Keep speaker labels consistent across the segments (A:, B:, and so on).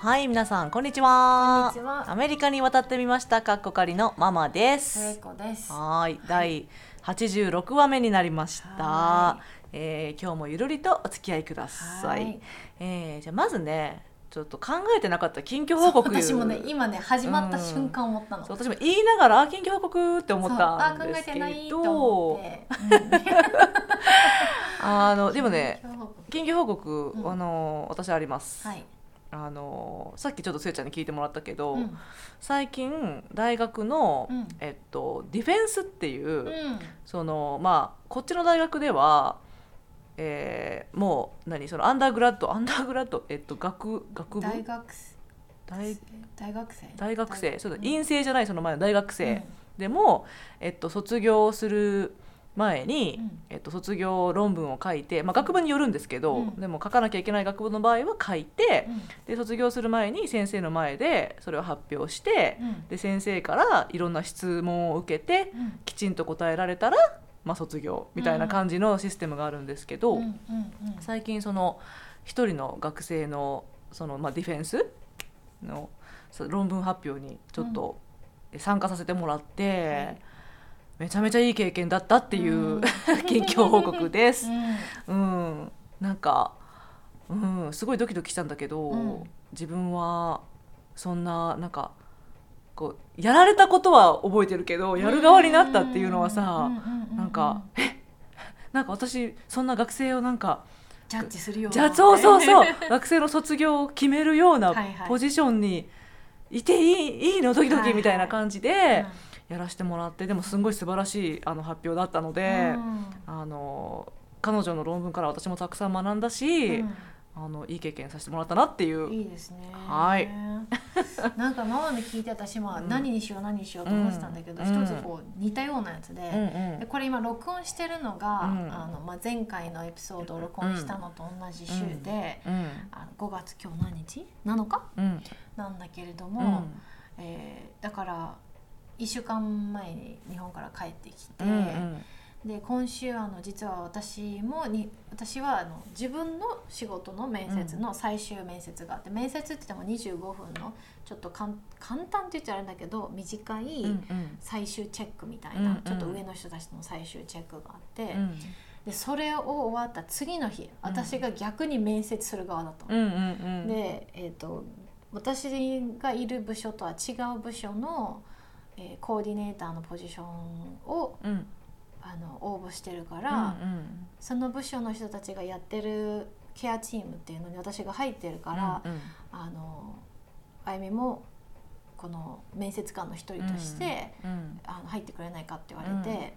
A: はい、皆さん、こんにちは。
B: こんにちは
A: アメリカに渡ってみました。かっこかりのママです。はーい、第86話目になりました
B: は。
A: えー今日もゆるりとお付き合いください。
B: はい
A: えーじゃあまずね、ちょっと考えてなかった近況報告。
B: 私もね今ね始まった瞬間思ったの。
A: そう私も言いながらあ近況報告って思った
B: あ考え
A: んですけ
B: てないと
A: ど
B: 思って。
A: あの
B: うん
A: でもね
B: 近況報告
A: 近況報告、
B: うん
A: あの私あります、
B: はい。
A: あのさっきちょっとせいちゃんに聞いてもらったけど、
B: うん。
A: 最近大学の、
B: うん。
A: えっと、ディフェンスっていう、
B: うん。
A: そのまあこっちの大学では、えーもう何そのアンダーグラッドアンダーグラッド、えっと、学学部？
B: 大学生。
A: 大
B: 大学生。
A: 大学生。
B: 大
A: そうだ
B: うん。
A: 院生じゃないその前の大学生、
B: うん。
A: でも、えっと、卒業する前に、
B: うん。
A: えっと、卒業論文を書いて、まあ、学部によるんですけど、
B: うん。
A: でも書かなきゃいけない学部の場合は書いて、
B: うん。
A: で卒業する前に先生の前でそれを発表して、
B: うん。
A: で先生からいろんな質問を受けて
B: うん。
A: きちんと答えられたら、まあ、卒業みたいな感じのシステムがあるんですけど、最近その一人の学生のその、まあ、ディフェンスの論文発表にちょっと参加させてもらって、
B: はい
A: めちゃめちゃいい経験だったっていう、
B: うん。
A: 近況報告です。
B: うん。
A: うん、なんか、うん、すごいドキドキしたんだけど、
B: うん。
A: 自分はそんななんかこうやられたことは覚えてるけどやる側になったっていうのはさ、なんかえ？なんか私そんな学生をなんか
B: ジャッジするような。
A: じゃあそうそうそう。学生の卒業を決めるような
B: はいはい。
A: ポジションにいていいいいの？ドキド
B: はいはい
A: キみたいな感じ
B: うん
A: でやらせてもらってでもすんごい素晴らしいあの発表だったので。
B: うん
A: あの彼女の論文から私もたくさん学んだし、
B: うん
A: あのいい経験させてもらったなっていう
B: いいですね。
A: はい。
B: なんかママに聞いて私も
A: うん
B: 何にしよう何にしようと思ってたんだけど、
A: うん
B: 一つこう似たようなやつで。
A: うんうん
B: でこれ今録音してるのが、
A: うん
B: あのまあ、前回のエピソードを録音したのと同じ週で、
A: うん
B: あの5月今日何日 ?7 日？
A: うん
B: なんだけれど
A: う
B: も、
A: ん
B: えーだから1週間前に日本から帰ってきて、
A: うんうん。
B: で今週あの実は私もに私はあの自分の仕事の面接の最終面接があって、面接って言っても25分のちょっとかん簡単って言っちゃあれだけど短い
A: うんうん。
B: 最終チェックみたいな、
A: うんうん。
B: ちょっと上の人たちの最終チェックがあって、
A: うん。
B: でそれを終わった次の日私が逆に面接する側だったの。
A: うんうんうん。
B: で、えー、と私がいる部署とは違う部署の、えーコーディネーターのポジションを
A: うん。
B: あの応募してるか
A: う
B: ら、
A: ん。
B: その部署の人たちがやってるケアチームっていうのに私が入ってるから、
A: うん
B: あのあゆみもこの面接官の一人として、
A: うん
B: あの入ってくれないかって言われて、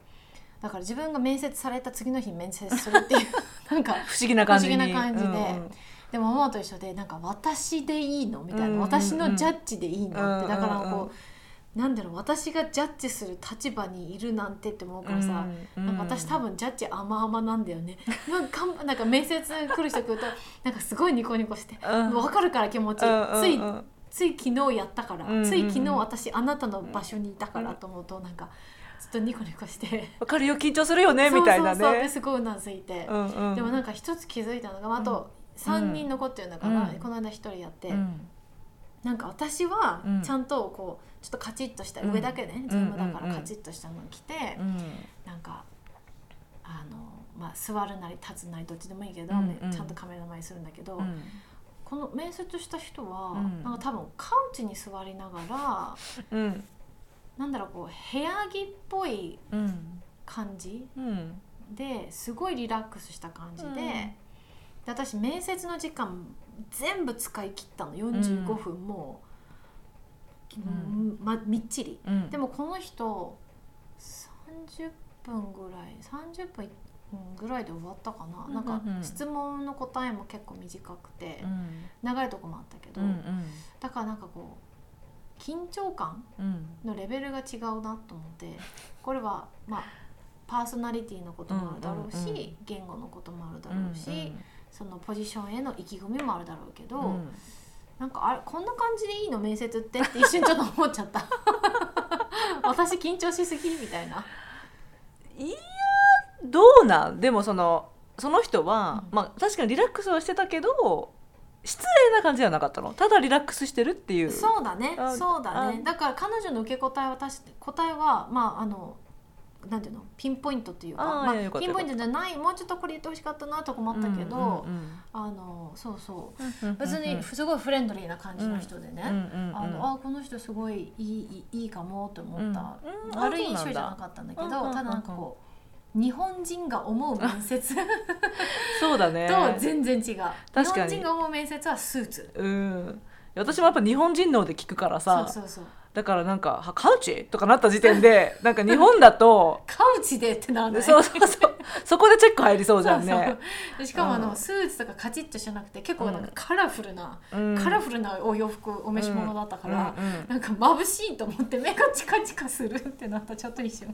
B: だから自分が面接された次の日面接するっていう なんか
A: 不思議な感じ
B: で
A: うん
B: でもママと一緒でなんか私でいいのみたいな、
A: うんうんうん。
B: 私のジャッジでいいのって、
A: うんうんうん。
B: だからこうなんだろう私がジャッジする立場にいるなんてって思うからさ、
A: うん
B: なんか私多分ジャッジ甘々なんだよね。なんかなんか面接来る人来ると なんかすごいニコニコして、
A: うん。
B: わかるから気持ち、
A: うんうん
B: つい
A: うん。
B: つい昨日やったから、つい昨日私あなたの場所にいたからと思うとなんかずっとニコニコして、
A: わかるよ緊張するよねみたいなね。
B: ですごいうなずいて、
A: うんうん。
B: でもなんか一つ気づいたのがあと3人残ってるんだから、
A: うん。
B: この間1人やって、
A: うん。
B: なんか私は
A: うん。
B: ちゃんとこうちょっとカチッとした、
A: うん。
B: 上だけねズームだからカチッとしたの着て、
A: うん。
B: なんかあの、まあ、座るなり立つなりどっちでもいいけど、
A: うんうん。
B: ちゃんとカメラの前にするんだけど、
A: うん。
B: この面接した人は、
A: うん。
B: なんか多分カウチに座りながら
A: うん。
B: なんだろうこう部屋着っぽい
A: うん。
B: 感じ
A: うん。
B: ですごいリラックスした感じで,、私面接の時間全部使い切ったの。45分も、
A: う。ん
B: ま、みっちり。
A: うん。
B: でもこの人30分ぐらい30分ぐらいで終わったかな、
A: うん
B: なんか
A: うん。うん
B: 質問の答えも結構短くて
A: う、ん。
B: 長いとこもあったけど、
A: うん
B: だからなんかこう緊張感
A: うん。
B: のレベルが違うなと思ってこれはまあパーソナリティのこともあるだろうし、
A: うんうんうん。
B: 言語のこともあるだ
A: うん
B: ろうし、そのポジションへの意気込みもあるだろうけど、
A: うん
B: なんかあれこんな感じでいいの？面接って？って一瞬ちょっと思っちゃった。私緊張しすぎみたいな。い
A: やどうなん？でもそのその人は、
B: うん。
A: まあ確かにリラックスはしてたけど失礼な感じではなかったの？ただリラックスしてるっていう。
B: そうだね
A: あ
B: そうだね。
A: あ。
B: だから彼女の受け答えは私答えはまああのなんていうの？ピンポイントっていうかまあピンポイントじゃないもうちょっとこれ言ってほしかったなとかもあったけど、あのそうそう。別にすごいフレンドリーな感じの人でね、あのあこの人すごいいいいいかもって思った、悪い印象じゃなかったんだけど、ただなんかこう日本人が思う面接。と
A: そうだね。
B: 全然違う。日本人が思う面接はスーツ。
A: うん。私もやっぱ日本人ので聞くからさ。
B: そうそうそう
A: だからなんかは「カウチ?」とかなった時点で なんか日本だと
B: カウチでってなんだ
A: そうそうそうそこでチェック入りそうじゃんね。
B: しかもあの、
A: うん
B: スーツとかカチッとしてなくて結構なんかカラフルな、
A: うん
B: カラフルなお洋服お召し物だったから、
A: うんうん
B: なんか眩しいと思って目がチカチカするってなったちょっと一瞬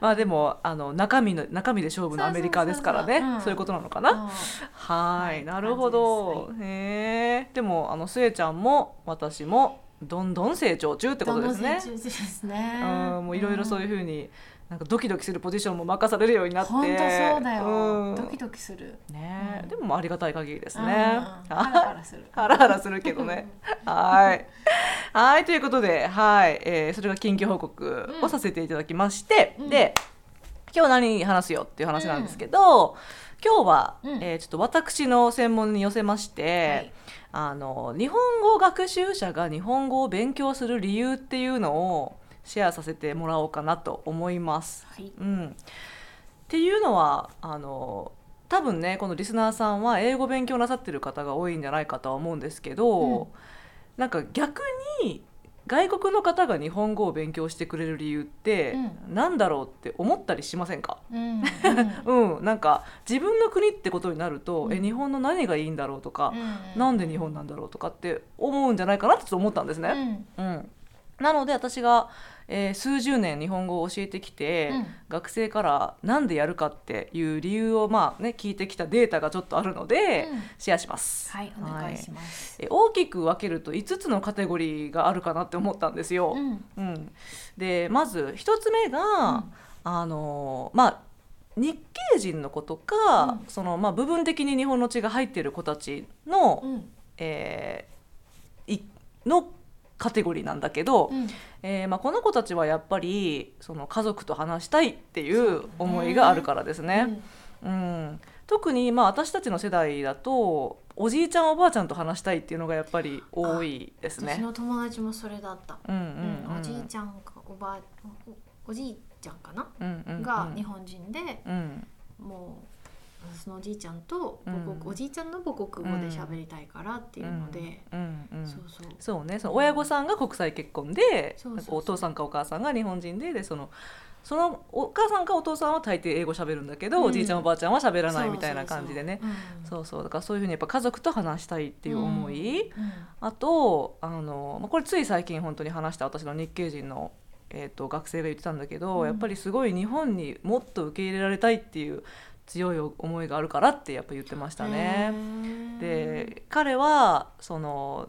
A: まあでもあの中身の中身で勝負のアメリカですからね
B: そう
A: いうことなのかな。
B: うん
A: はいなるほど。へえでもあのスエちゃんも私もどんどん成長中ってことですね。
B: どんどん成長中ですね。
A: うんもういろいろそういうふうになんかドキドキするポジションも任されるようになって。
B: 本当そうだよ、
A: うん。
B: ドキドキする。
A: ねえ。
B: うん。
A: でもありがたい限りです
B: うん。
A: ね。
B: ハラハラする。
A: ハラハラするけどね。はい。はい、ということで、はい、えーそれが緊急報告をさせていただきまして、
B: うん。
A: で、今日何話すよっていう話なんですけど、今日は、
B: うん。
A: えーちょっと私の専門に寄せまして、あの日本語学習者が日本語を勉強する理由っていうのをシェアさせてもらおうかなと思います。
B: はい。
A: うん、っていうのはあの多分ねこのリスナーさんは英語勉強なさってる方が多いんじゃないかとは思うんですけど、
B: うん。
A: なんか逆に外国の方が日本語を勉強してくれる理由って
B: う
A: なんだろうって思ったりしませんか、
B: うんうん。
A: うん、なんか自分の国ってことになると、
B: うん。
A: え日本の何がいいんだろうとか、
B: うん。
A: なんで日本なんだろうとかって思うんじゃないかなってちょっと思ったんですね。うん、なので私が、えー数十年日本語を教えてきて、
B: うん。
A: 学生からなんでやるかっていう理由をまあね聞いてきたデータがちょっとあるので、
B: うん。
A: シェアします。
B: はいお願いします、
A: え大きく分けると5つのカテゴリーがあるかなって思ったんですよ。
B: うん。
A: うん。でまず1つ目が、
B: うん。
A: あのまあ日系人の子とか、
B: うん。
A: そのまあ、部分的に日本の血が入っている子たちの、
B: うん。
A: えーいのカテゴリーなんだけど、
B: うん
A: えーまあ、この子たちはやっぱりその家族と話したいっていう思いがあるからですね。うん。特にまあ私たちの世代だとおじいちゃんおばあちゃんと話したいっていうのがやっぱり多いですね。
B: 私の友達もそれだった、
A: うんうん
B: うん。
A: うん。
B: おじいちゃんかおばあおおじいちゃんかな、
A: うんうんうん。
B: が日本人で
A: うん。
B: もうそのおじいちゃんと母国、
A: うん。
B: おじいちゃんの母国語で喋りたいからっていうので、
A: うん。うん。
B: そうそう。
A: そうね。その親御さんが国際結婚でお父さんかお母さんが日本人ででそのそのお母さんかお父さんは大抵英語喋るんだけど、
B: うん。
A: おじいちゃんおばあちゃんは喋らないみたいな感じでね。
B: そうそう
A: だからそういうふうにやっぱ家族と話したいっていう思い、あとあの、まあ、これつい最近本当に話した私の日系人の、えー、と学生が言ってたんだけど、
B: うん。
A: やっぱりすごい日本にもっと受け入れられたいっていう強い思いがあるからってやっぱ言ってましたね。で彼はその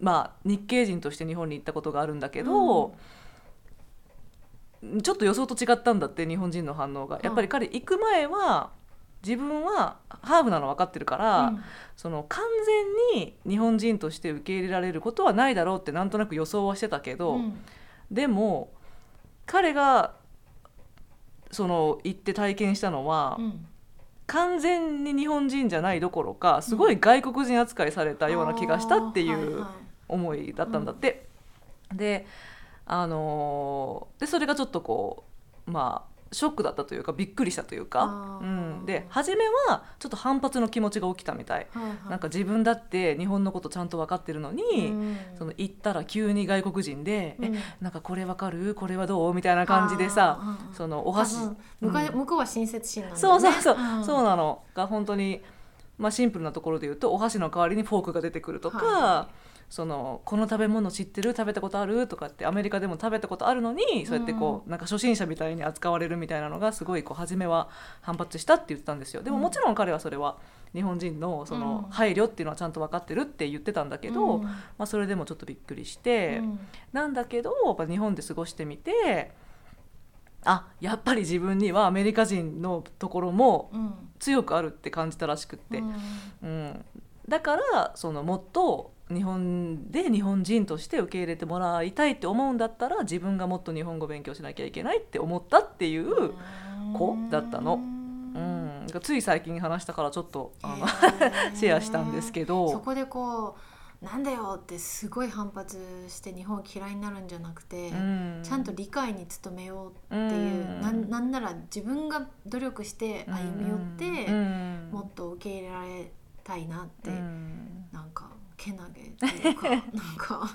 A: まあ日系人として日本に行ったことがあるんだけど、ちょっと予想と違ったんだって日本人の反応が。やっぱり彼行く前は自分はハーフなの分かってるから、
B: うん。
A: その完全に日本人として受け入れられることはないだろうってなんとなく予想はしてたけど、
B: うん。
A: でも彼がその行って体験したのは、
B: うん。
A: 完全に日本人じゃないどころかすごい外国人扱いされたような気がしたっていう思いだったんだって。であのーでそれがちょっとこうまあショックだったというかびっくりしたというか、うん、で初めはちょっと反発の気持ちが起きたみたい。
B: はいはい。
A: なんか自分だって日本のことちゃんと分かってるのに、
B: うん。
A: その行ったら急に外国人で「
B: うん。
A: えなんかこれ分かる？これはどう?」みたいな感じでさ、そのお箸。うん
B: 向こうは親切心なんだね。
A: うそうそう、
B: ん。
A: そうなの。が本当に、まあ、シンプルなところで言うとお箸の代わりにフォークが出てくるとか、
B: はいは
A: そのこの食べ物知ってる？食べたことある？とかってアメリカでも食べたことあるのにそうやってこう、なんか初心者みたいに扱われるみたいなのがすごいこう初めは反発したって言ってたんですよ。でも
B: うん。
A: もちろん彼はそれは日本人のその
B: うん。
A: 配慮っていうのはちゃんと分かってるって言ってたんだけど、
B: うん。
A: まあ、それでもちょっとびっくりして。
B: うん。
A: なんだけどやっぱ日本で過ごしてみてあやっぱり自分にはアメリカ人のところも
B: うん。
A: 強くあるって感じたらしくって、
B: うん。
A: うん。だからそのもっと日本で日本人として受け入れてもらいたいって思うんだったら自分がもっと日本語勉強しなきゃいけないって思ったっていう、子だったの。うん。つい最近話したからちょっとあの シェアしたんですけど。
B: そこでこうなんだよってすごい反発して日本嫌いになるんじゃなくて、
A: うん。
B: ちゃんと理解に努めようっていう、
A: うん。
B: なんなんなら自分が努力して歩み寄って、
A: うん。
B: もっと受け入れられたいなって、
A: うん。
B: なんかけなげっていうか なんか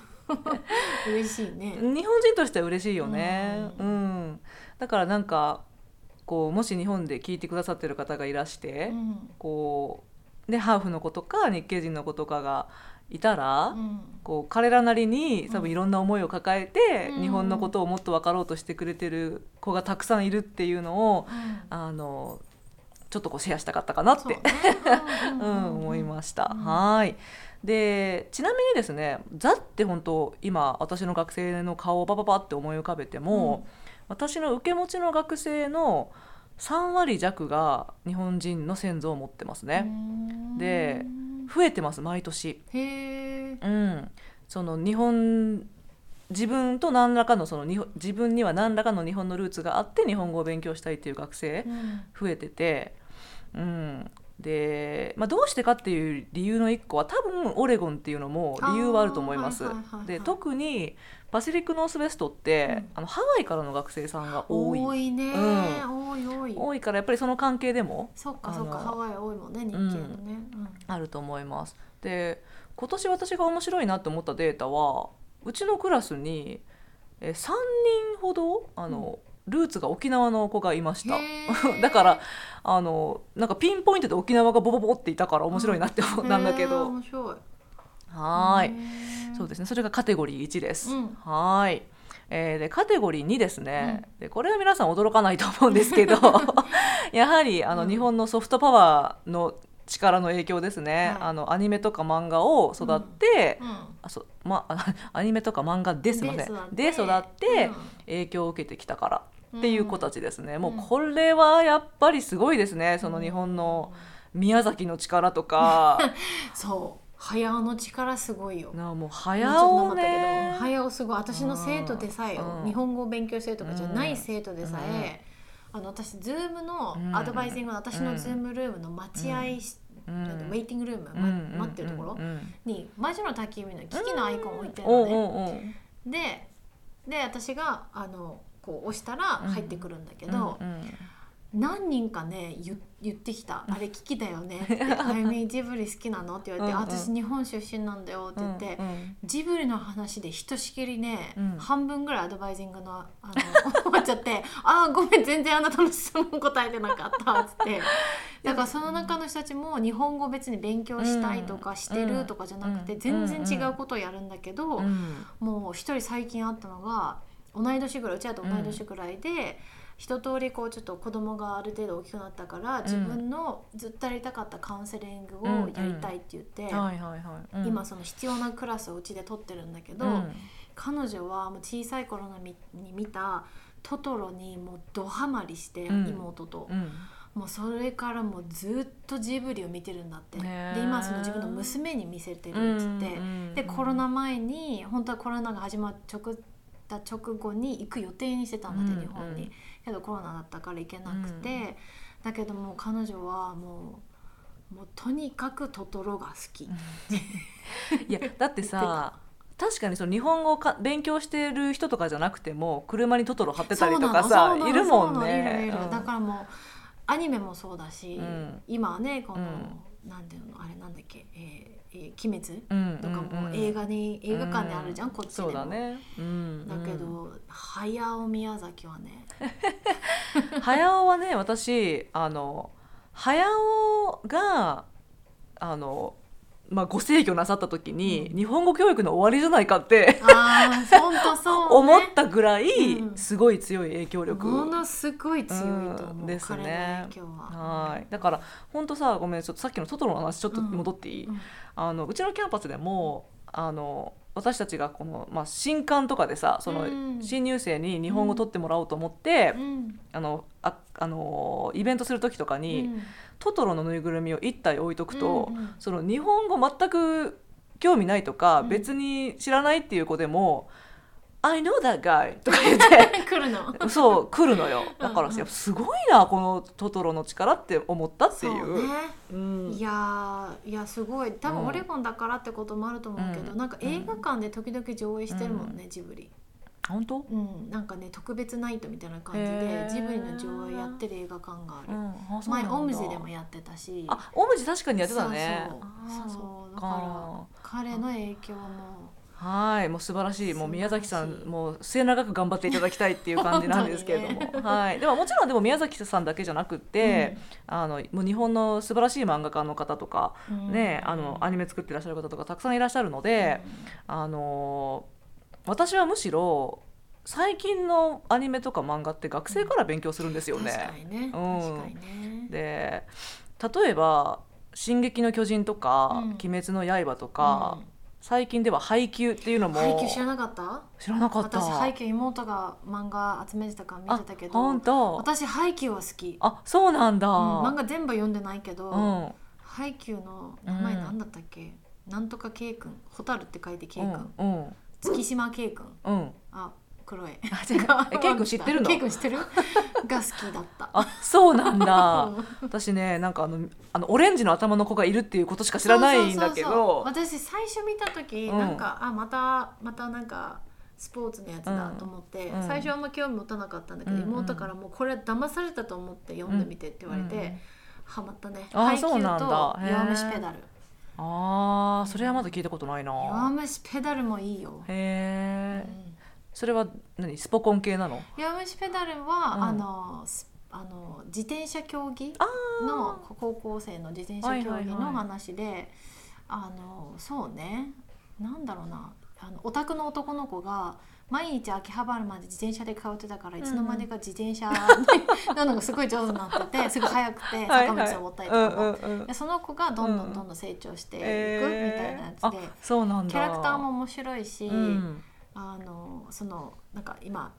B: 嬉しいね。
A: 日本人としては嬉しいよね、
B: う
A: うん。だからなんかこうもし日本で聞いてくださってる方がいらして、
B: うん。
A: こうでハーフの子とか日系人の子とかがいたら、
B: うん。
A: こう彼らなりに多分いろんな思いを抱えて、
B: うん。
A: 日本のことをもっと分かろうとしてくれてる子がたくさんいるっていうのをあのちょっとこうシェアしたかったかなって、思いました。
B: うん。
A: はい。でちなみにですねザって本当今私の学生の顔をパパパって思い浮かべても、私の受け持ちの学生の3割弱が日本人の先祖を持ってますね。
B: うん。
A: で増えてます毎年。
B: へえ
A: うん、その日本自分と何らかのその自分には何らかの日本のルーツがあって日本語を勉強したいっていう学生
B: うん。
A: 増えてて、うん、で、まあ、どうしてかっていう理由の一個は多分オレゴンっていうのも理由はあると思います。で特にパシフィックノースウェストって、
B: うん。
A: あのハワイからの学生さんが多い。
B: 多いね、
A: う
B: 多い多い。
A: 多いからやっぱりその関係でも
B: そっかそっかハワイ多いもんね日系のね、うん。
A: あると思います。で今年私が面白いなと思ったデータはうちのクラスにえ3人ほどあの、ルーツが沖縄の子がいました。だからあのなんかピンポイントで沖縄がボボボっていたから面白いなって思ったんだけど、
B: 面白い
A: はーい、
B: い
A: そうですね。それがカテゴリー1です。
B: うん。
A: はーい。えーでカテゴリー2ですね、でこれは皆さん驚かないと思うんですけど やはりあの、
B: うん。
A: 日本のソフトパワーの力の影響ですね、
B: はい。
A: あのアニメとか漫画を育って、
B: うん。
A: あそまあ アニメとか漫画ですいません。で育って
B: うん。
A: 影響を受けてきたからっていう子たちですね、もう
B: うん。
A: これはやっぱりすごいですね。その日本の宮崎の力とか。
B: そう早尾の力すごいよ。
A: なあもう早尾ね
B: ど早尾すごい。私の生徒でさえよ
A: うん。
B: 日本語を勉強してるとかじゃない
A: うん
B: 生徒でさえ、あの私ズームの
A: うん。
B: advising の私のズームルームの待合し、
A: うん
B: なんて waiting room、ま
A: うん。
B: 待ってるところに魔女の宅急便のキキのアイコンを置いてるのね、
A: おうおう
B: でで私があのこう押したら入ってくるんだけど、
A: うん。うん
B: 何人かね言言ってきた「あれキキだよね」っ て「あゆみジブリ好きなの?」って言われて「
A: うんうん
B: 私日本出身なんだよ」って言って、
A: うんうん。
B: ジブリの話でひとしきりね、
A: うん。
B: 半分ぐらい advising のあの 終わっちゃって「あーごめん全然あなたの質問答えてなかった」っつって。だからその中の人たちも日本語別に勉強したいとかしてるとかじゃなくて
A: うん。
B: 全然違うことをやるんだけど、
A: うん
B: もう一人最近あったのが同い年ぐらいうちらと同い年ぐらいで、一通りこうちょっと子供がある程度大きくなったから自分のずっとやりたかったカウンセリングをやりたいって言って、
A: はいはいはい、うん。
B: 今その必要なクラスをうちで取ってるんだけど、
A: うん。
B: 彼女はもう小さい頃のみに見たトトロにもうドハマりして、
A: うん。
B: 妹と。
A: うん。
B: もうそれからもうずっとジブリを見てるんだって。
A: へー。
B: で今その自分の娘に見せてるっつって、
A: うん。
B: でコロナ前に本当はコロナが始まっ直った直後に行く予定にしてたんだって、
A: うん
B: 日本に、
A: うん。
B: けどコロナだったから行けなくて、だけどもう彼女はもうもうとにかくトトロが好き、
A: いやだってさ確かにその日本語をか勉強してる人とかじゃなくても車にトトロ貼ってたりとかさいるもんね。
B: だからもうアニメもそうだし、
A: うん。
B: 今はねこの、
A: うん。
B: なんていうのあれなんだっけ、えーえー鬼滅
A: うん
B: とかも映画に、映画館であるじゃん、こっちでも。
A: そうだね、うん、
B: だけど、早尾宮崎はね。
A: う ん早尾はね私あの早尾があのまあご制御なさった時に、
B: うん。
A: 日本語教育の終わりじゃないかって
B: ああ本当そう、ね、
A: 思ったぐらい
B: うん。
A: すごい強い影響力、
B: ものすごい強いと思う、
A: うんですね。
B: は。
A: い。だから本当さごめんちょっとさっきのトトロの話ちょっと戻っていい、
B: うん。
A: あのうちのキャンパスでもあの私たちがこの、まあ、新刊とかでさその
B: うん。
A: 新入生に日本語取ってもらおうと思って、
B: うん。
A: あのああのイベントする時とかに、
B: うん。
A: トトロのぬいぐるみを1体置いとくと、
B: うんうん。
A: その日本語全く興味ないとか、
B: うん。
A: 別に知らないっていう子でも「I know that guy」とか言って。
B: 来るの？
A: そう来るのよ。だから
B: うんうん
A: すごいなこのトトロの力って思ったっていう。
B: ね。
A: うん。
B: いやーいやすごい。多
A: うん
B: 分オレゴンだからってこともあると思うけど、
A: うん。
B: なんか映画館で時々上映してるもんね、ジブリ。
A: 本当、
B: うんなんかね特別ナイトみたいな感じ
A: へ
B: で
A: ー。
B: ジブリの上映やってる映画館がある、
A: うん、あ
B: 前オムジでもやってたし。
A: あオムジ確かにやってたね。
B: そうそうだから彼の影響も
A: はいもう素晴らしい。もう宮崎さんもう末永く頑張っていただきたいっていう感じなんですけれども、はい、でももちろんでも宮崎さんだけじゃなくって、あのもう日本の素晴らしい漫画家の方とか、
B: うん。
A: ねあのアニメ作ってらっしゃる方とかたくさんいらっしゃるので、あの私はむしろ最近のアニメとか漫画って学生から勉強するんですよね。
B: 確かにね、
A: うん。
B: 確かにね。
A: で例えば「進撃の巨人」とか
B: うん「
A: 鬼滅の刃」とか、最近では配給っていうのも
B: 配給知らなかった？
A: 知らなかった。
B: 私配給妹が漫画集めてたから見てたけ
A: あ
B: ど
A: 本当？
B: 私配給は好き、
A: あそうなんだ、
B: うん漫画全部読んでないけど、
A: うん。
B: 配給の名前なんだったっけ、なんとか K 君。蛍って書いて K 君、
A: うんうん。
B: 月島 K 君。
A: うん。
B: あ黒い。
A: あ違うえ K 君知ってるの
B: ？K 君知ってる？が好きだった。
A: あそうなんだ。
B: うん。
A: 私ねなんかあのあのオレンジの頭の子がいるっていうことしか知らないんだけど。
B: 私最初見た時、
A: うん。
B: なんかあまたまたなんかスポーツのやつだと思って、
A: うん。
B: 最初はあんま興味持たなかったんだけど、
A: うんうん。
B: 妹からもうこれは騙されたと思って読んでみてって言われて、
A: うん
B: ハマったね。
A: あ
B: 配給と
A: そうなんだ。へー。
B: 弱虫ペダル。
A: あーそれはまだ聞いたことないな。
B: 弱虫ペダルもいいよ、
A: へえ
B: うん
A: それは何？スポコン系なの？
B: 弱虫ペダルは、
A: うん。
B: あのスあの自転車競技
A: あ
B: の高校生の自転車競技の話で、あのそうね。なんだろうな。あのオタクの男の子が毎日秋葉原まで自転車で通ってたからいつの間にか自転車 なのがすごい上手になっててすごい速くて坂道登ったりとかその子がどんどんどんどん成長していくみたいなやつで、キャラクターも面白いし、
A: うん
B: あのそのなんか今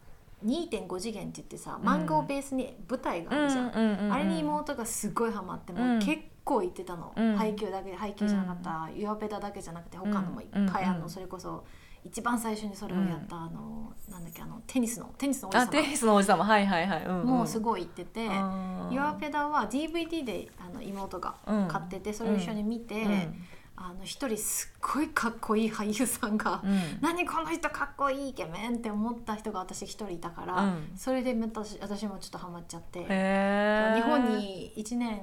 B: 2.5次元って言ってさ漫画をベースに舞台があるじゃん、あれに妹がすごいハマっても、
A: うん。
B: 結構言ってたの、
A: うん。
B: 配給だけ配給じゃなかった、ユアペダだけじゃなくて他のもいっぱいあるの、
A: うん
B: それこそ一番最初にそれをやった、あのなんだっけあのテニスのテニスのおじさ
A: あテニスのおじさまはいはいはい、うんうん、
B: もうすごい言ってて、
A: うん
B: ユアペダは DVD であの妹が
A: うん。
B: 買っててそれを一緒に見て、
A: うん
B: あの一人すっごいかっこいい俳優さんが、
A: うん。
B: 何この人かっこいいイケメンって思った人が私一人いたから、
A: うん。
B: それで私私もちょっとハマっちゃって、日本に1年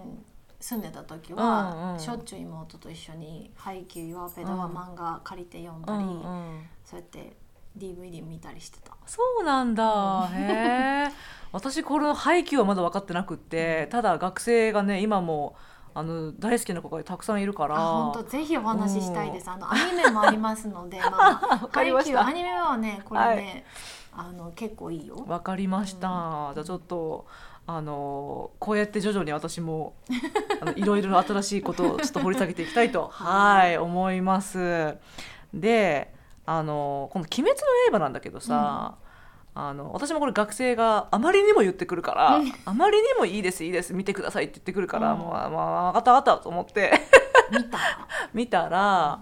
B: 住んでた時
A: うん
B: は、
A: うん。
B: しょっちゅう妹と一緒に「ハイキュー・ヨアペダ」は
A: うん
B: 漫画借りて読ん
A: う
B: だり、
A: んうん。
B: そうやって DVD 見たりしてた。
A: そうなんだ、へえ私この配給はまだ分かってなくってただ学生がね今もあの大好きな子がたくさんいるから。
B: あ本当ぜひお話ししたいです。あのアニメもありますので、まあ、
A: わかりました。
B: ハイキューアニメはねこれね、あの結構いいよ。
A: わかりました、じゃあちょっとあのこうやって徐々に私もあのいろいろな新しいことをちょっと掘り下げていきたいと はい。思います。であのこの「鬼滅の刃」なんだけどさ、あの私もこれ学生があまりにも言ってくるから、
B: うん
A: あまりにもいいですいいです見てくださいって言ってくるから、
B: うん
A: もうまあ分かった分かったと思って
B: 見た？
A: 見たら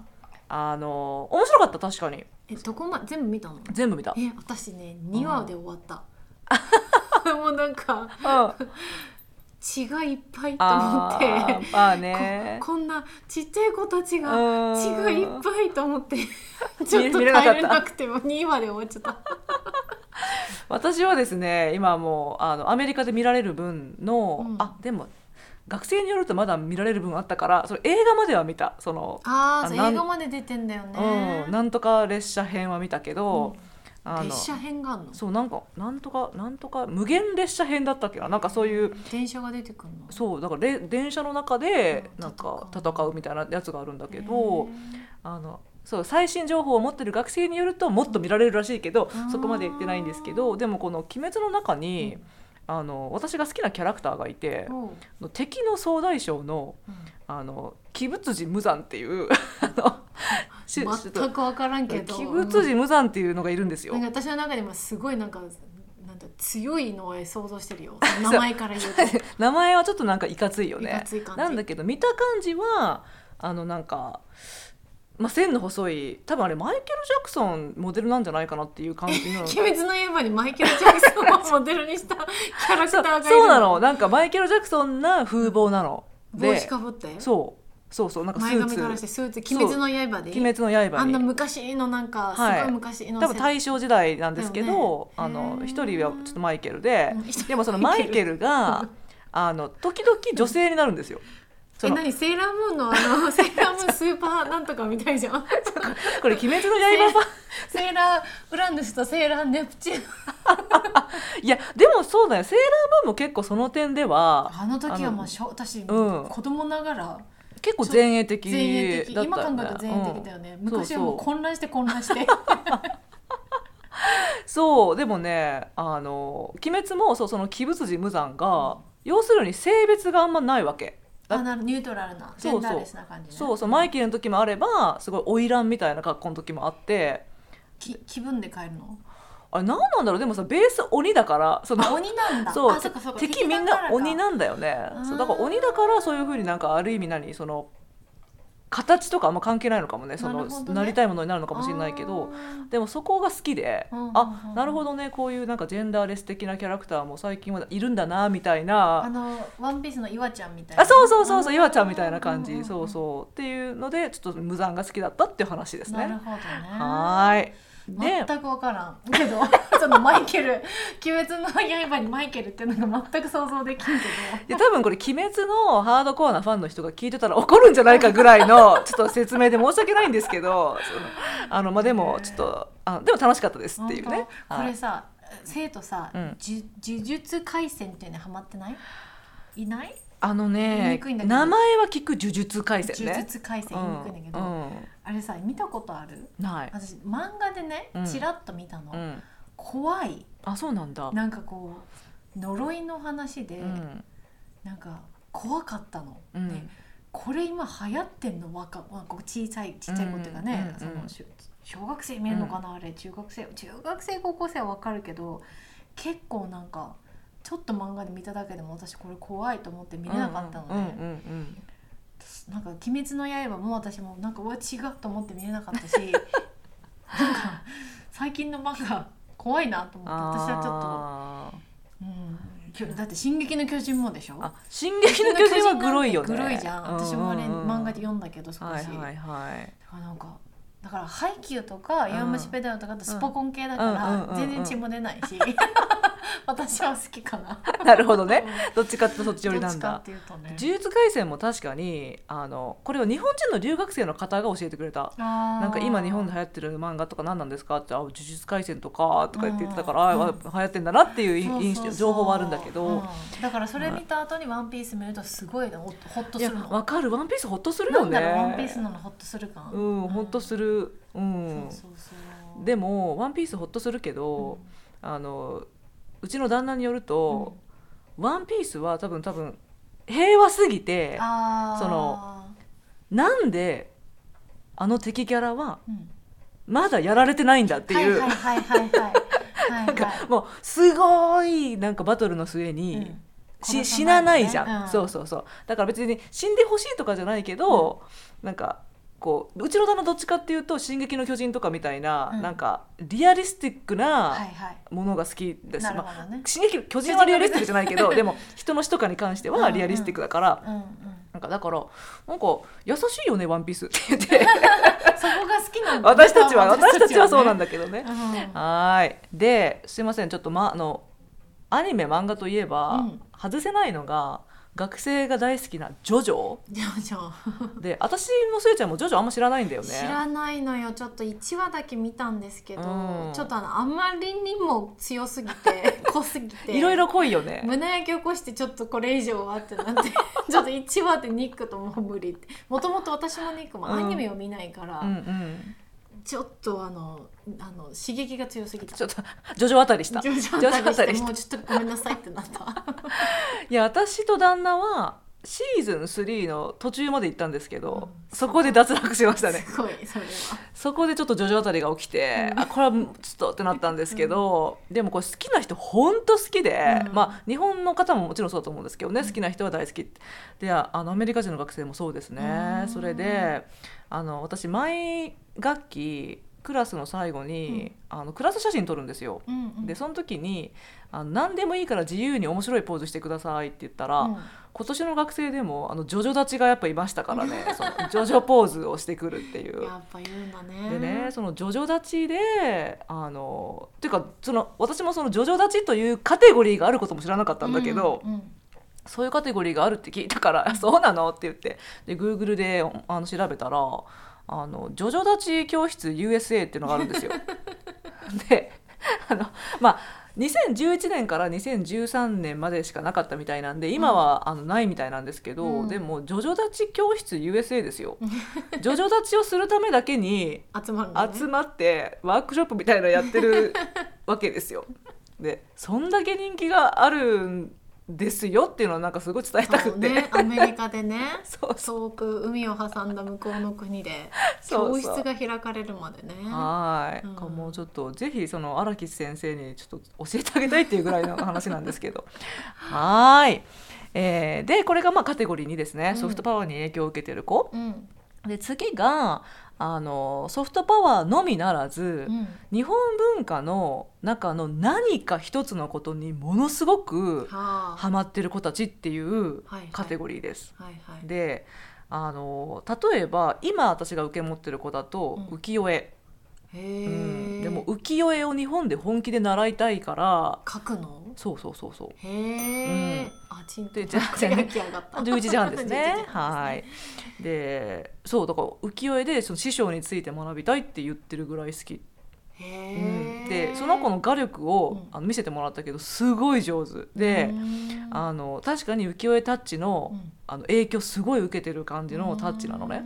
A: あの面白かった確かに
B: えどこま全部見たの？
A: 全部見た。
B: え私ね2話で終わった。もうなんか
A: うん
B: 血がいっぱいと思
A: あ
B: って。
A: ーまあね
B: ここんなちっちゃい子たちが
A: うん
B: 血がいっぱいと思って ちょっと耐えれなくても2話で終わっちゃった。
A: 私はですね今もうあのアメリカで見られる分の、
B: うん
A: あでも学生によるとまだ見られる分あったからそれ映画までは見たその、
B: ああ映画まで出てんだよね
A: う。ん、なんとか列車編は見たけど、あの
B: 列車編があんの？
A: そうなんかなんとかなんとか無限列車編だったっけ？ななんかそういう
B: 電車が出てくるの？
A: そうだかられ電車の中で
B: うん
A: なんか戦う。みたいなやつがあるんだけ
B: へ
A: ど
B: ー。
A: あのそう最新情報を持ってる学生によるともっと見られるらしいけど、
B: うん
A: そこまで言ってないんですけどでもこの「鬼滅」の中に、
B: うん。
A: あの私が好きなキャラクターがいて、
B: おう。
A: 敵の総大将の
B: うん
A: ああの鬼仏寺無惨っていう
B: 全く分からんけど。
A: 鬼仏寺無惨っていうのがいるんですよ。
B: 私の中でもすごいなんかなんだ強いのを想像してるよ。名前から言うと。
A: 名前はちょっとなんかいかついよね。なんだけど見た感じはあのなんか、まあ、線の細い多分あれマイケル・ジャクソンモデルなんじゃないかなっていう感じの。
B: 鬼滅の刃にマイケル・ジャクソンをモデルにしたキャラクターがいる
A: そうなの。なんかマイケル・ジャクソンな風貌なの。
B: 帽子かぶって？
A: そうそうそうなんかス
B: 前
A: ーツ。
B: 髪からしてスーツ鬼滅の刃で。
A: 鬼滅の刃
B: あんな
A: に
B: 昔のなんかす
A: はい。
B: ごい昔の
A: 多分大正時代なんですけど、
B: ね。
A: あの一人はちょっとマイケルで。でもそのマイケルがあの時々女性になるんですよ。そ
B: え
A: の
B: 何？セーラームーンのあのセーラームーンスーパーなんとかみたいじゃん。
A: これ「鬼滅の刃」
B: セーラーウランヌスとセーラーネプチューン。
A: いやでもそうだよ。セーラームーンも結構その点では
B: あの時はも
A: あ
B: うしょ私、
A: うん。
B: 子供ながら
A: 結構前衛的
B: 前衛的
A: だったよ。ね
B: 今考えると前衛的だよね、
A: うん。
B: 昔はもう混乱して混乱して。
A: そうでもねあの鬼滅もそうその鬼仏寺無惨が、要するに性別があんまないわけ。だ
B: あなるニュートラルなジ
A: そうそう。
B: ェンダーレスな感じね。
A: そうそう。マイケルの時もあればすごい花魁みたいな格好の時もあって
B: き気分で変えるの？
A: あれ何なんだろう？でもさベース鬼だからその
B: あ鬼なんだ。
A: そう敵みんな鬼
B: な
A: なんだよね。
B: ー。
A: そうだから鬼だからそういうふうになんかある意味何？その形とかあんま関係ないのかもね。その
B: なね。
A: なりたいものになるのかもしれないけどでもそこが好きで、
B: うんうんうん。
A: あなるほどね。こういうなんかジェンダーレス的なキャラクターも最近はいるんだなみたい
B: あ
A: な
B: のワンピースの岩ちゃんみたいな。
A: あそうそうそうそう岩ちゃんみたいな感じ。そうそう。っていうのでちょっと無残が好きだったっていう話ですね。
B: なるほどね。
A: はーい。で
B: 全く分からんけど そのマイケル「鬼滅の刃」にマイケルっていうのが全く想像できんけ
A: いや多分これ「鬼滅」のハードコアなファンの人が聞いてたら怒るんじゃないかぐらいのちょっと説明で申し訳ないんですけどあのまあでもちょっとあでも楽しかったです
B: ど
A: っていうね。
B: これさ生徒さ、
A: うん。
B: じ呪術廻戦っていうのにハマってない？いない？
A: あのね名前は聞く呪術廻戦
B: 呪
A: ね。
B: 術廻戦言いにくいんだけど、
A: うん
B: あれさ見たことある？
A: うんない。
B: 私漫画でね
A: うん。
B: ちらっと見たの、
A: うん、
B: 怖い。
A: あそうなんだ。
B: なんかこう呪いの話で、
A: うん。
B: なんか怖かったの、
A: うん。
B: でこれ今流行ってんの？若まあこう小さいちっちゃい子っていうかね、
A: うんうんうん。
B: その小学生見るのかな、あれ中学生中学生高校生はわかるけど結構なんかちょっと漫画で見ただけでも私これ怖いと思って見れなかったのね、
A: うんうんうん
B: なんか「鬼滅の刃」も私もなんかうわ違うと思って見れなかったし なんか最近の漫画怖いなと思って私はちょっ
A: あ
B: と、うんだって「進撃の巨人」もでしょ？
A: ーあ進撃の巨人はグロいよね。
B: グロいじゃん。私もあれ
A: うん。うんうん
B: 漫画で読んだけど少し、
A: はいはいはい。
B: だからなんかだからハイキューとか
A: ん。
B: 弱虫ペダルとかってスポコン系だから全然血も出ないし 私は好きかな。
A: なるほどね。どっちかってそっち寄りなんだ。呪術廻戦も確かにあのこれは日本人の留学生の方が教えてくれた。
B: な
A: なんか今日本で流行ってる漫画とか何なんですか？って「あ呪術廻戦とか」とか言ってたから、あ
B: うん
A: 流行ってんだなっていう情報はあるんだけど、
B: うん。だからそれ見た後に「ワンピース見るとすごいほほっとするの。
A: わかる「ワンピースほっとするよね。
B: ワンピースなのほっとする感。
A: うんほっとする。うん。でも「ワンピースほっとするけど、あのうちの旦那によると「ワンピースは多分多分平和すぎてそのなんであの敵キャラは
B: うん。
A: まだやられてないんだっていう、なんか
B: はい
A: もうすごいなんかバトルの末に、
B: うん。
A: し死なないじゃん、
B: うん。
A: そうそうそう。だから別に死んでほしいとかじゃないけど、なんかこううちの旦那どっちかっていうと「進撃の巨人」とかみたいな、
B: うん。
A: なんかリアリスティックな
B: はいはい。
A: ものが好きです、
B: なる
A: まあ
B: ほどね。
A: 進撃の巨人はリアリスティックじゃないけど でも人の死とかに関してはリアリスティックだから、
B: うんうん
A: なんかだからなんか優しいよね「ワンピース」って。言って
B: そこが好きなんだ。ね
A: 私たちは 私たちはそうなん
B: だ
A: だけどね。
B: うん
A: はーい。ですいません。ちょっとまあのアニメ漫画といえば、
B: うん。
A: 外せないのが学生が大好きなジョジョ？
B: じゃあじゃあ
A: で私もスエちゃんもジョジョあんま知らないんだよね。
B: 知らないのよ。ちょっと1話だけ見たんですけど、
A: うん。
B: ちょっとあのあまりにも強すぎて 濃すぎて。
A: いろいろ濃いよね。
B: 胸焼け起こしてちょっとこれ以上はってなって。ちょっと1話でニックともう無理って。もともと私もニックもアニメを見ないから、
A: うんうん
B: ちょっとあのあの刺激が強すぎた。
A: ちょっとジョジョあたりした
B: 徐々
A: たりした。
B: にもうちょっとごめんなさいってなった。
A: いや私と旦那はシーズン3の途中まで行ったんですけど、
B: うん。
A: そこで脱落しましたね。
B: すごいそれは。
A: そこでちょっとジョジョあたりが起きて、
B: うん。
A: あこれはちょっとってなったんですけど、でもこれ好きな人本当好きで、
B: うん。
A: まあ日本の方ももちろんそうだと思うんですけどね、
B: うん
A: 好きな人は大好きでああのアメリカ人の学生もそうですね、
B: うん。
A: それであの私毎学期クラスの最後に、あのクラス写真撮るんですよ。
B: うんうん
A: でその時にあの何でもいいから自由に面白いポーズしてくださいって言ったら、
B: うん
A: 今年の学生でもあのジョジョ立ちがやっぱいましたからね そのジョジョポーズをしてくるっていう。
B: やっぱ言うんだね
A: でねそのジョジョ立ちであのっていうかその私もそのジョジョ立ちというカテゴリーがあることも知らなかったんだけど、
B: うんうん
A: そういうカテゴリーがあるって聞いたから「あ そうなの?」って言ってで Google であの調べたらあのジョジョ立ち教室 USA っていうのがあるんですよ。であのまあ2011年から2013年までしかなかったみたいなんで今はあのないみたいなんですけど、
B: うん
A: でもジョジョ立ち教室 USA ですよ。ジョジョ立ちをするためだけに
B: 集まね
A: 集まってワークショップみたいなのやってるわけですよ。でそんだけ人気があるんですよっていうのをなんかすごい伝えたくて、
B: ねアメリカでね
A: そうそ
B: 遠く海を挟んだ向こうの国で教室が開かれるまでね。
A: はい、
B: うん。
A: もうちょっとぜひその荒木先生にちょっと教えてあげたいっていうぐらいの話なんですけど。はい、えーでこれがまあカテゴリー2ですね、
B: うん。
A: ソフトパワーに影響を受けてる子。
B: うん。
A: で次があのソフトパワーのみならず、
B: うん。
A: 日本文化の中の何か一つのことにものすごく
B: はあ。
A: ハマってる子たちっていうカテゴリーです。であの例えば今私が受け持ってる子だと
B: うん。
A: 浮世絵、
B: へ
A: うん。
B: え
A: でも浮世絵を日本で本気で習いたいから。
B: 書くの？
A: そうそうそうそう。
B: へえ、
A: うん。
B: あちんと
A: でじゃあ
B: これが来上がった。
A: 11時半です
B: 11
A: ね。はい。で、そうだから浮世絵でその師匠について学びたいって言ってるぐらい好き。
B: へ
A: うん。
B: え、
A: で、その子の画力を、
B: うん。
A: あの見せてもらったけどすごい上手。で、
B: うん。
A: あの確かに浮世絵タッチの,、
B: うん。
A: あの影響すごい受けてる感じのタッチなのね。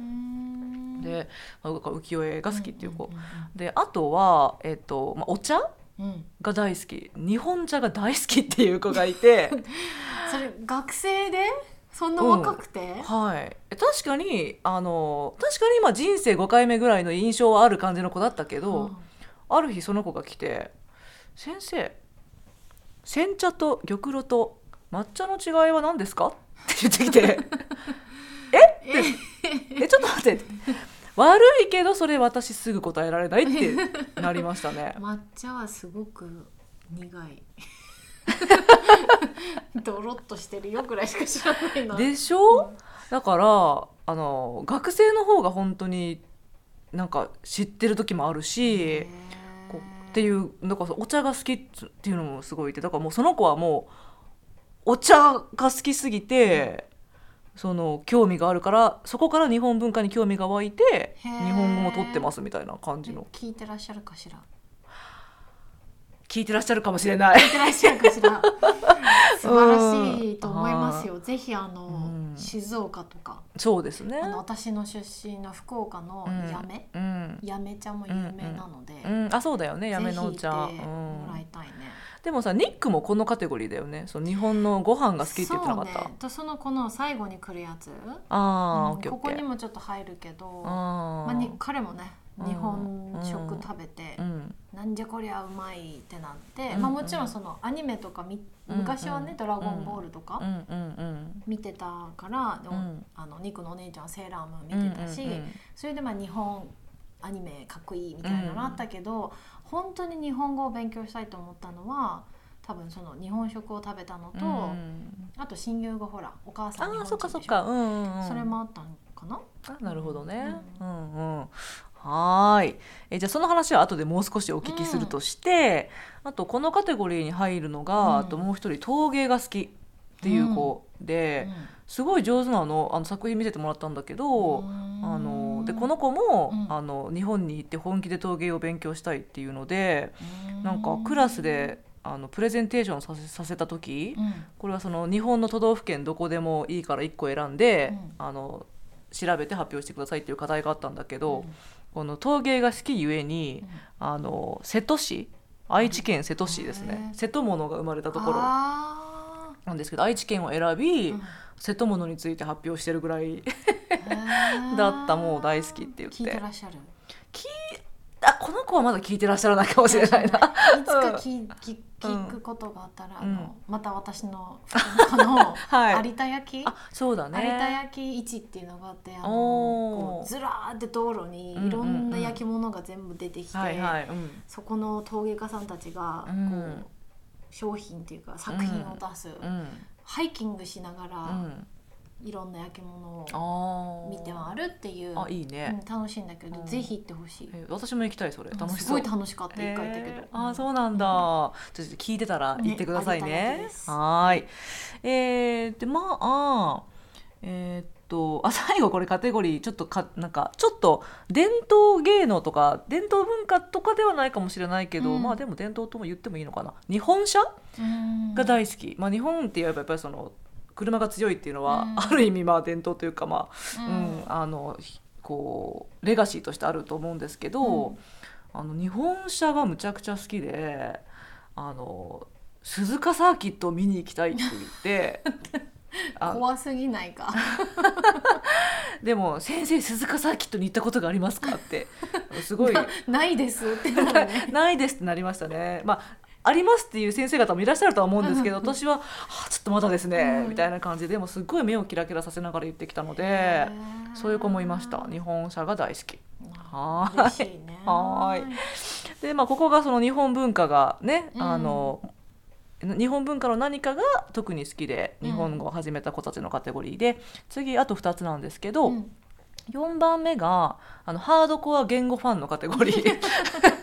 B: うん
A: で、浮世絵が好きっていう子。
B: んん
A: で、あとはえっとまあお茶
B: うん。うん
A: が大好き、日本茶が大好きっていう子がいて。
B: それ学生で？そんな若くて、
A: はい、え確かにあの確かに今人生5回目ぐらいの印象はある感じの子だったけど、ある日その子が来て「先生煎茶と玉露と抹茶の違いは何ですか?」って言ってきて「
B: え？
A: えちょっと待って」悪いけどそれ私すぐ答えられないってなりましたね。
B: 抹茶はすごく苦い。ドロッとしてるよぐらいしか知らないな。
A: でしょ？だからあの学生の方が本当になんか知ってる時もあるし。こうっていうだからお茶が好きっていうのもすごいいてだからもうその子はもうお茶が好きすぎて、その興味があるからそこから日本文化に興味が湧いて日本語も取ってますみたいな感じの。
B: 聞いてらっしゃるかしら？
A: 聞いてらっしゃるかもしれない。
B: 聞いてらっしゃるかしら。素晴らしいと思いますよ。ぜひあの、
A: うん。
B: 静岡とか。
A: そうですね。
B: 私の出身の福岡の
A: うん
B: 八女、
A: うん、
B: 八女茶も有名なので、
A: うん、あそうだよね。やめのお茶、
B: もらい
A: ん、
B: たいね、
A: でもさニックもこのカテゴリーだよね。その日本のご飯が好きって言ってなかった、
B: そうね。とそのこの最後に来るやつ、
A: ああ、
B: ここにもちょっと入るけど。
A: あ
B: まあ、に彼もね
A: うん
B: 日本食食べて、
A: うん。
B: なんじゃこりゃうまいってなって、
A: うん
B: まあ、もちろんそのアニメとかみ
A: うん
B: 昔はね「
A: うん。
B: ドラゴンボール」とか見てたから、でも
A: うん。
B: あのニクのお姉ちゃんはセーラームーン見てたし、それでまあ日本アニメかっこいいみたいなのあったけど、本当に日本語を勉強したいと思ったのは多分その日本食を食べたのと、
A: うん
B: あと親友がほらお母さん日
A: ああ
B: 本人でしょ
A: そっかそっか。うん
B: それもあったのかな、
A: あなるほどね、
B: う
A: うんうんはーい。えじゃあその話は後でもう少しお聞きするとして、あとこのカテゴリーに入るのが、
B: うん。
A: あともう一人陶芸が好きっていう子で、すごい上手なのあの作品見せてもらったんだけど、あのでこの子も、
B: うん。
A: あの日本に行って本気で陶芸を勉強したいっていうので、なんかクラスであのプレゼンテーションさせさせた時、
B: うん。
A: これはその日本の都道府県どこでもいいから1個選んで、
B: うん。
A: あの調べて発表してくださいっていう課題があったんだけど、
B: うん
A: この陶芸が好きゆえに、
B: うん
A: あの瀬戸市愛知県瀬戸市です
B: へ
A: ね
B: ー
A: 瀬戸物が生まれたところ。
B: あ
A: なんですけど愛知県を選び、瀬戸物について発表してるぐらい だったもう大好きって言って。
B: 聞いてらっしゃる
A: あこの子はまだ聞いてらっしゃらないかもしれないな。
B: いつか聞聞聞くことがあったら、あのまた私のこの
A: はい。
B: 有田焼、
A: あそうだね。
B: 有田焼市っていうのがあってあのこうずらーって道路にいろんな焼き物が全部出てきて、そこの陶芸家さんたちがこう、
A: うん
B: 商品っていうか作品を出す、
A: うん。
B: ハイキングしなが
A: う
B: ら、
A: ん。
B: いろんな焼き物
A: あ
B: を
A: あ。
B: 見て回るっていう
A: あいいね。
B: うん楽しいんだけど、
A: うん
B: ぜひ行ってほしい。
A: え私も行きたいそれ楽し
B: すご。い楽しかった一回行ったけど。
A: あーそうなんだ。ちょっと聞いてたら
B: ね
A: 言ってくださいね
B: 焼。です
A: はーい。えー、でまあえーっとあ最後これカテゴリーちょっとかなんかちょっと伝統芸能とか伝統文化とかではないかもしれないけど、
B: うん
A: まあでも伝統とも言ってもいいのかな。日本車
B: うん
A: が大好き。まあ日本って言えばやっぱりその車が強いっていうのは、
B: うん
A: ある意味まあ伝統というかまあ
B: う
A: うんん、あのひこうレガシーとしてあると思うんですけど、
B: うん
A: あの日本車がむちゃくちゃ好きであの鈴鹿サーキットを見に行きたいって言って あ
B: 怖すぎないか。
A: でも「先生鈴鹿サーキットに行ったことがありますか?」ってすごい
B: ないですってな。
A: ないですってなりましたね。まあありますっていう先生方もいらっしゃるとは思うんですけど私は「はあちょっとまだですね」
B: うん。
A: みたいな感じででもすっごい目をキラキラさせながら言ってきたのでそういう子もいました。日本車が大好き。はーい
B: ね。
A: はーい。でまあここがその日本文化がね、
B: うん。
A: あの日本文化の何かが特に好きで
B: うん
A: 日本語を始めた子たちのカテゴリーで、次あと2つなんですけど、
B: うん。
A: 4番目があのハードコア言語ファンのカテゴリー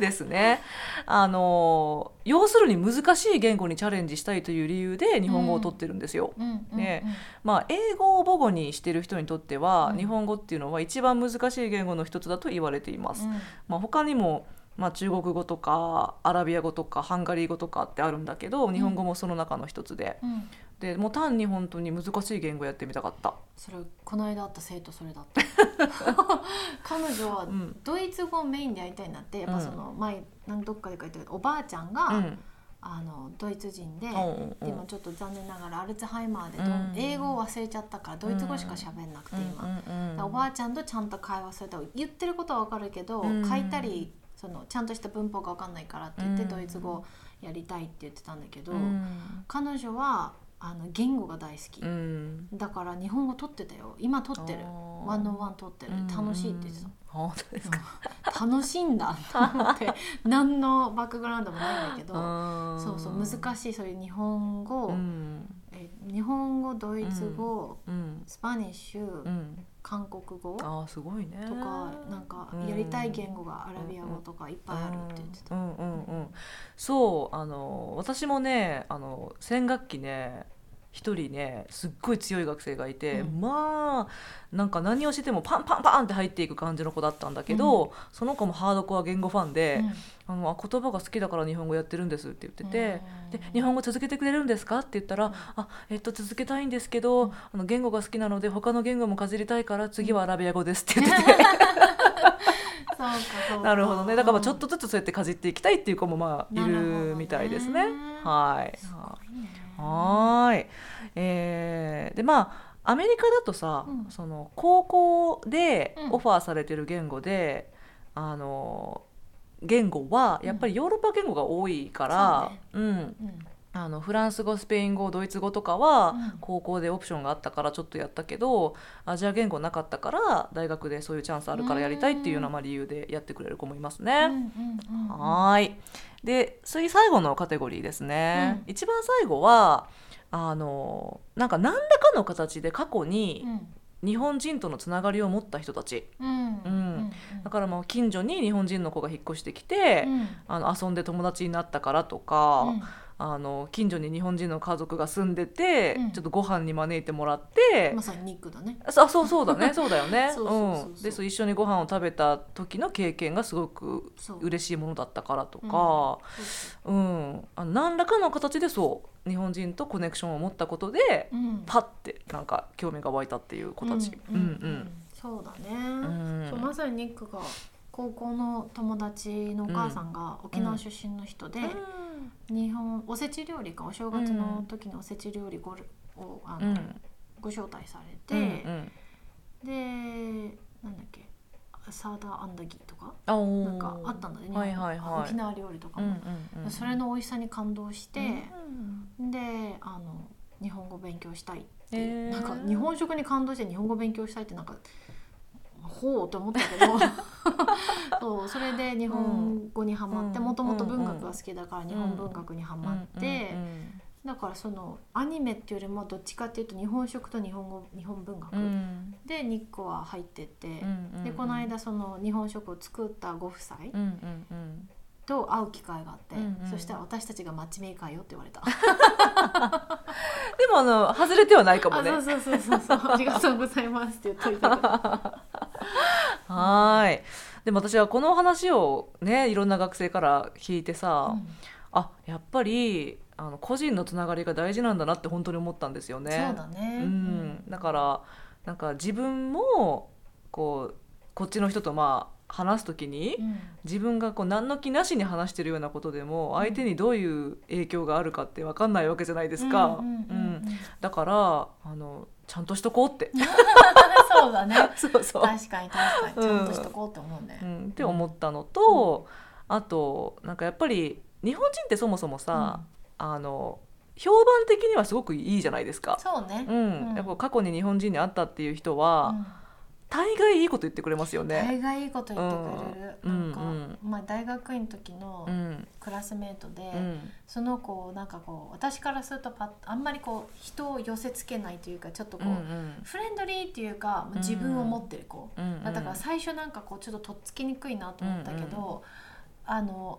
A: ですね。あの要するに難しい言語にチャレンジしたいという理由で日本語を取ってるんですよ。
B: うんうん
A: ね。まあ、英語を母語にしてる人にとっては、
B: うん。
A: 日本語っていうのは一番難しい言語の一つだと言われています。まあ、他にも、まあ、中国語とかアラビア語とかハンガリー語とかってあるんだけど日本語もその中の一つで,、
B: うん。うん
A: でもう単に本当に難しい言語やってみたかった。
B: それこの間会った生徒それだった。彼女は
A: うん。
B: ドイツ語をメインでやりたいなってやっぱその前何どっかで書いたけどおばあちゃんが、
A: うん。
B: あのドイツ人で、
A: うんうん
B: でもちょっと残念ながらアルツハイマーでど、
A: うん
B: 英語を忘れちゃったからドイツ語しか喋んなくて今、
A: うんうん
B: おばあちゃんとちゃんと会話すると言ってることは分かるけど、
A: うん。
B: 書いたりそのちゃんとした文法が分かんないからって言って、
A: うん。
B: ドイツ語やりたいって言ってたんだけど、
A: うん。
B: 彼女はあの言語が大好き、
A: うん。
B: だから日本語取ってたよ。今取ってる。 one oh one 取ってる。楽しいって言ってた。
A: 本当ですか？
B: 楽しいんだと思って。何のバックグラウンドもないんだけど。
A: そ
B: そうそう。難しい。そういう日本語、
A: うん。
B: え日本語ドイツ語、
A: うん。
B: Spani sh、
A: うん、
B: 韓国語と
A: ああすごいね。
B: かなんかやりたい言語がアラビア語とかいっぱいあるって言ってた。
A: うん。うん。うん、そうあの私もねあの先学期ね一人ねすっごい強い学生がいて、
B: うん。
A: まあなんか何をしてもパンパンパンって入っていく感じの子だったんだけど、その子もハードコア言語ファンで、あのあ言葉が好きだから日本語やってるんですって言ってて。で日本語続けてくれるんですか？って言ったら「あえっと続けたいんですけど、あの言語が好きなので他の言語もかじりたいから次はアラビア語です」って言ってて、なるほどね。だからまあちょっとずつそうやってかじっていきたいっていう子もまあい
B: なる
A: みたいですね。はい
B: ね
A: はーい、えーでまあアメリカだとさ、
B: うん。
A: その高校で
B: うん。
A: オファーされてる言語で、あの言語はやっぱりヨーロッパ言語が多いから、うん。
B: うん
A: あのフランス語スペイン語ドイツ語とかは
B: うん。
A: 高校でオプションがあったからちょっとやったけど、アジア言語なかったから大学でそういうチャンスあるからやりたいっていうようなまあ理由でやってくれる子もいますね。
B: うんうんうん
A: はーい。で次最後のカテゴリーですね。一番最後はあのなんか何らかの形で過去に日本人とのつながりを持った人たち。
B: うんうんうん。
A: だからもう近所に日本人の子が引っ越してきて、
B: うん。
A: あの遊んで友達になったからとか、
B: うん
A: あの近所に日本人の家族が住んでて、
B: うん。
A: ちょっとご飯に招いてもらって、
B: まさにニックだね。
A: あそうそうだね。そうだよね。
B: そう
A: ん。でそう一緒にご飯を食べた時の経験がすごく嬉しいものだったからとか、
B: そう
A: うん。あの何らかの形でそう日本人とコネクションを持ったことで、
B: うん。
A: パッてなんか興味が湧いたっていう子たち。
B: うん。うん。うんそうだね、
A: うん。
B: そうまさにニックが高校の友達のお母さんが沖縄出身の人で、日本おせち料理かお正月の時のおせち料理ごをあの、
A: うん。
B: ご招待され
A: うん
B: て、
A: うん。
B: でなんだっけサーダーアンダギーとかなんかあったんだね、
A: はいはいはい。
B: 沖縄料理とか
A: うん
B: も、
A: うんうん。
B: それの美味しさに感動して、
A: うん。
B: であの日本語勉強したいって、
A: へー。
B: なんか日本食に感動して日本語勉強したいってなんかほうと思ったけど そうそれで日本語にはまって
A: うん。
B: もともと文学が好きだから日本文学にはまって、
A: うん
B: だからそのアニメっていうよりもどっちかっていうと日本食と日本語日本文学で日光は入ってて、でこの間その日本食を作ったご夫妻と会う機会があって、
A: うんうん。
B: そしたら私たちがマッチメーカーよって言われた。
A: でもあの外れてはないかもね。
B: あそうそうそうそうそう。ありがとうございますって言っといた
A: はーいでも私はこの話をねいろんな学生から聞いてさ、あやっぱりあの個人のつながりが大事なんだなって本当に思ったんですよね。
B: そうだね、
A: うん、だからなんか自分もこうこっちの人とまあ話す時に、
B: うん。
A: 自分がこう何の気なしに話してるようなことでも相手にどういう影響があるかって分かんないわけじゃないですか。
B: うんうんうん。うん。
A: だからあのちゃんとしとこうって。
B: そうだね。
A: そうそう、
B: 確かに確かに。ちゃんとしとこうって思うね、
A: うん、って思ったのと、あとなんかやっぱり日本人ってそもそもさ、あの評判的にはすごくいいじゃないですか。
B: そうね。
A: うん。
B: うん。
A: やっぱ過去に日本人に会ったっていう人は、
B: うん
A: 大概いいこと言ってくれますよね。
B: 大概いいこと言ってくれる、
A: うん。
B: なんか、
A: うん。
B: まあ、大学院の時の
A: うん。
B: クラスメートで、
A: うん。
B: その子をなんかこう私からするとパッあんまりこう人を寄せつけないというかちょっとこう、
A: うんうん。
B: フレンドリーっていうかまあ自分を持ってる子、
A: うんうん。
B: だから最初なんかこうちょっととっつきにくいなと思ったけど、
A: うんう
B: あの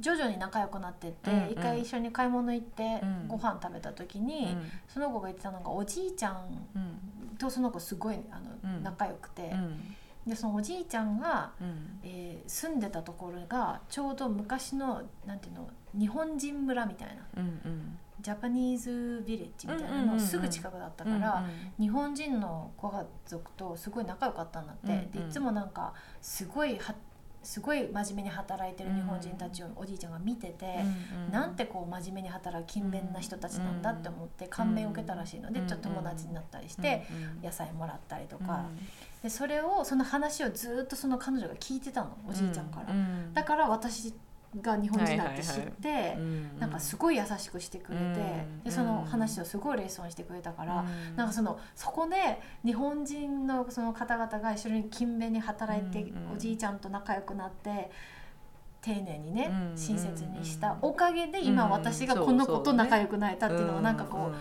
B: 徐々に仲良くなってって、
A: うんうん。
B: 一回一緒に買い物行って
A: うん。
B: ご飯食べた時に、その子が言ってたのがおじいちゃん
A: うん。
B: とその子すごいあの、
A: うん。
B: 仲良くて、
A: うん。
B: でそのおじいちゃんが、
A: うん。
B: えー住んでたところがちょうど昔のなんていうの日本人村みたいな。
A: うんうん。
B: ジャパニーズビレッジみたいなのすぐ近くだったから、日本人のご家族とすごい仲良かったんだって、
A: うんうん。
B: でいつもなんかすごいはすごい真面目に働いてる日本人たちをおじいちゃんが見てて、なんてこう真面目に働く勤勉な人たちなんだって思って感銘を受けたらしいので、
A: うん
B: ちょっと友達になったりして、
A: うん
B: 野菜もらったりと
A: うん。
B: か、でそれをその話をずっとその彼女が聞いてたのおじいちゃんから、
A: うん。
B: だから私が日本人だって知って、
A: うん
B: なんかすごい優しくしてくれて、
A: うん。
B: でその話をすごいレッスンしてくれたから、
A: うん。
B: なんかそのそこで日本人のその方々が一緒に勤勉に働いて、
A: うん
B: おじいちゃんと仲良くなって丁寧にね、
A: うん
B: 親切にしたおかげで今
A: うん
B: 私がこの子と仲良くなれたっていうのはなんかこう、
A: ん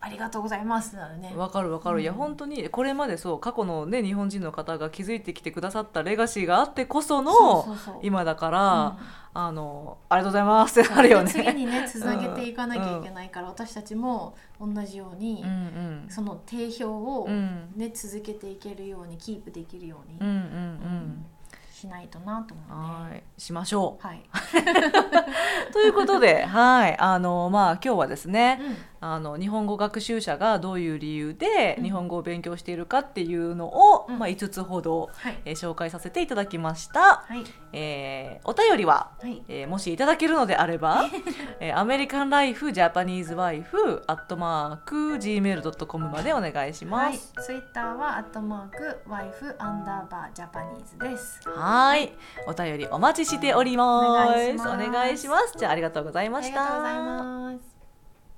B: ありがとうございますなるね。
A: わかるわかる、いや
B: うん
A: 本当にこれまでそう過去のね日本人の方が築いてきてくださったレガシーがあってこその今だか
B: うん。
A: ら、あのありがとうございます。ってなるよね。
B: で次にねつなげていかなきゃいけないから、私たちも同じように、
A: うんうん。
B: その定評を、
A: うん
B: ね続けていけるようにキープできるように、
A: うんうんうん。
B: しないとなと思うね。
A: はい。しましょ
B: はい。
A: う。ということではい。あのまあ今日はですね、
B: うん
A: あの日本語学習者がどういう理由で
B: うん
A: 日本語を勉強しているかっていうのを、
B: うん
A: まあ、5つほど、
B: はい。
A: えー紹介させていただきました、
B: はい。
A: えーお便りは、
B: はい。
A: えーもしいただけるのであれば、えーアメリカンライフジャパニーズワイフアットマーク gmail.com までお願いし
B: はい。
A: ます。
B: ツイッターはアットマークワイフアンダーバージャパニーズです。
A: はい、お便りお待ちしており
B: ます。
A: お願いします。じゃあありがとうございました。
B: ありがとうございます。